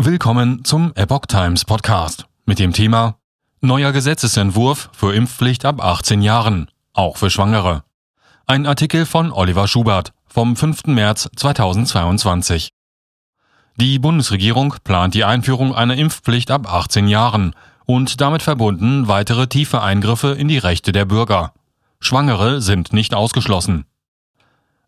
Willkommen zum Epoch Times Podcast mit dem Thema Neuer Gesetzesentwurf für Impfpflicht ab 18 Jahren, auch für Schwangere. Ein Artikel von Oliver Schubert vom 5. März 2022. Die Bundesregierung plant die Einführung einer Impfpflicht ab 18 Jahren und damit verbunden weitere tiefe Eingriffe in die Rechte der Bürger. Schwangere sind nicht ausgeschlossen.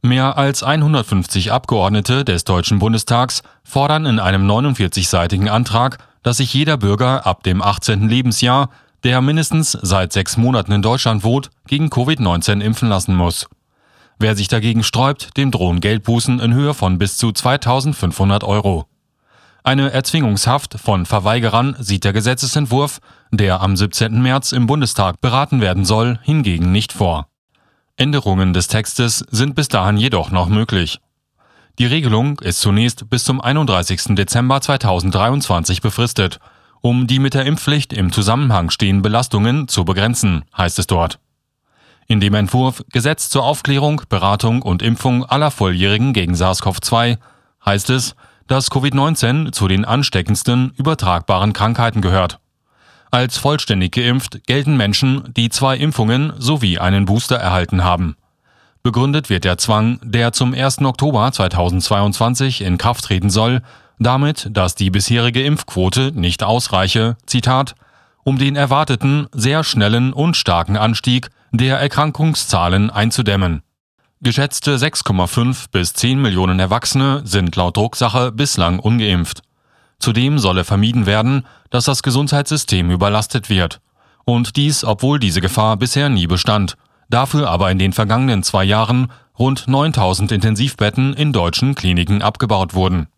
Mehr als 150 Abgeordnete des Deutschen Bundestags fordern in einem 49-seitigen Antrag, dass sich jeder Bürger ab dem 18. Lebensjahr, der mindestens seit sechs Monaten in Deutschland wohnt, gegen Covid-19 impfen lassen muss. Wer sich dagegen sträubt, dem drohen Geldbußen in Höhe von bis zu 2500 Euro. Eine Erzwingungshaft von Verweigerern sieht der Gesetzesentwurf, der am 17. März im Bundestag beraten werden soll, hingegen nicht vor. Änderungen des Textes sind bis dahin jedoch noch möglich. Die Regelung ist zunächst bis zum 31. Dezember 2023 befristet, um die mit der Impfpflicht im Zusammenhang stehenden Belastungen zu begrenzen, heißt es dort. In dem Entwurf Gesetz zur Aufklärung, Beratung und Impfung aller Volljährigen gegen SARS-CoV-2 heißt es, dass Covid-19 zu den ansteckendsten übertragbaren Krankheiten gehört. Als vollständig geimpft gelten Menschen, die zwei Impfungen sowie einen Booster erhalten haben. Begründet wird der Zwang, der zum 1. Oktober 2022 in Kraft treten soll, damit, dass die bisherige Impfquote nicht ausreiche, Zitat, um den erwarteten sehr schnellen und starken Anstieg der Erkrankungszahlen einzudämmen. Geschätzte 6,5 bis 10 Millionen Erwachsene sind laut Drucksache bislang ungeimpft. Zudem solle vermieden werden, dass das Gesundheitssystem überlastet wird. Und dies, obwohl diese Gefahr bisher nie bestand, dafür aber in den vergangenen zwei Jahren rund 9000 Intensivbetten in deutschen Kliniken abgebaut wurden.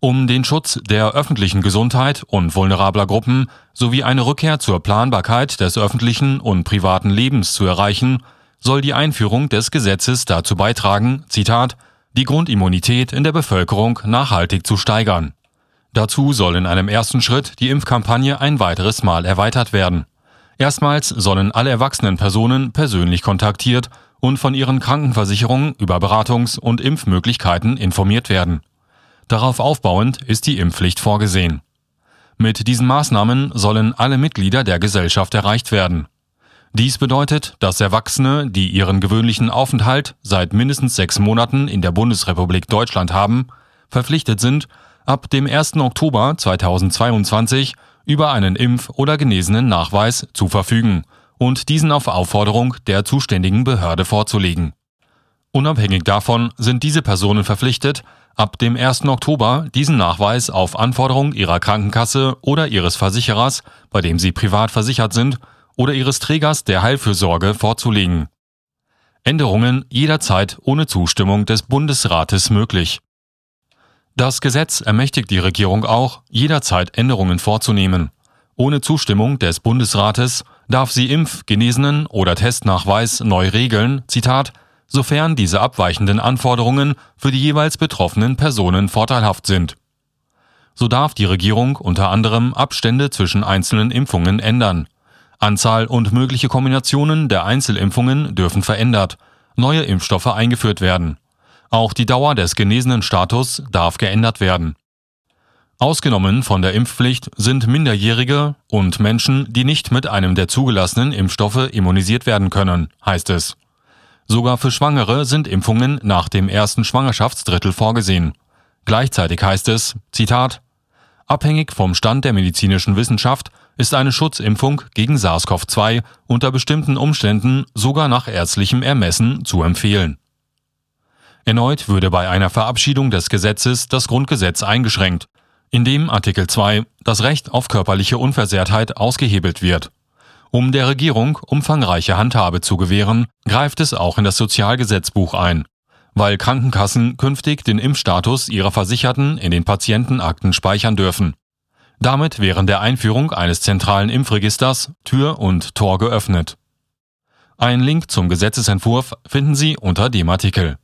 Um den Schutz der öffentlichen Gesundheit und vulnerabler Gruppen sowie eine Rückkehr zur Planbarkeit des öffentlichen und privaten Lebens zu erreichen, soll die Einführung des Gesetzes dazu beitragen, Zitat, die Grundimmunität in der Bevölkerung nachhaltig zu steigern. Dazu soll in einem ersten Schritt die Impfkampagne ein weiteres Mal erweitert werden. Erstmals sollen alle erwachsenen Personen persönlich kontaktiert und von ihren Krankenversicherungen über Beratungs- und Impfmöglichkeiten informiert werden. Darauf aufbauend ist die Impfpflicht vorgesehen. Mit diesen Maßnahmen sollen alle Mitglieder der Gesellschaft erreicht werden. Dies bedeutet, dass Erwachsene, die ihren gewöhnlichen Aufenthalt seit mindestens sechs Monaten in der Bundesrepublik Deutschland haben, verpflichtet sind, ab dem 1. Oktober 2022 über einen Impf- oder genesenen Nachweis zu verfügen und diesen auf Aufforderung der zuständigen Behörde vorzulegen. Unabhängig davon sind diese Personen verpflichtet, ab dem 1. Oktober diesen Nachweis auf Anforderung ihrer Krankenkasse oder ihres Versicherers, bei dem sie privat versichert sind, oder ihres Trägers der Heilfürsorge vorzulegen. Änderungen jederzeit ohne Zustimmung des Bundesrates möglich. Das Gesetz ermächtigt die Regierung auch, jederzeit Änderungen vorzunehmen. Ohne Zustimmung des Bundesrates darf sie Impf-, Genesenen oder Testnachweis neu regeln, Zitat, sofern diese abweichenden Anforderungen für die jeweils betroffenen Personen vorteilhaft sind. So darf die Regierung unter anderem Abstände zwischen einzelnen Impfungen ändern. Anzahl und mögliche Kombinationen der Einzelimpfungen dürfen verändert, neue Impfstoffe eingeführt werden. Auch die Dauer des genesenen Status darf geändert werden. Ausgenommen von der Impfpflicht sind Minderjährige und Menschen, die nicht mit einem der zugelassenen Impfstoffe immunisiert werden können, heißt es. Sogar für Schwangere sind Impfungen nach dem ersten Schwangerschaftsdrittel vorgesehen. Gleichzeitig heißt es, Zitat, Abhängig vom Stand der medizinischen Wissenschaft ist eine Schutzimpfung gegen SARS-CoV-2 unter bestimmten Umständen sogar nach ärztlichem Ermessen zu empfehlen. Erneut würde bei einer Verabschiedung des Gesetzes das Grundgesetz eingeschränkt, indem Artikel 2 das Recht auf körperliche Unversehrtheit ausgehebelt wird. Um der Regierung umfangreiche Handhabe zu gewähren, greift es auch in das Sozialgesetzbuch ein, weil Krankenkassen künftig den Impfstatus ihrer Versicherten in den Patientenakten speichern dürfen. Damit während der Einführung eines zentralen Impfregisters Tür und Tor geöffnet. Ein Link zum Gesetzesentwurf finden Sie unter dem Artikel.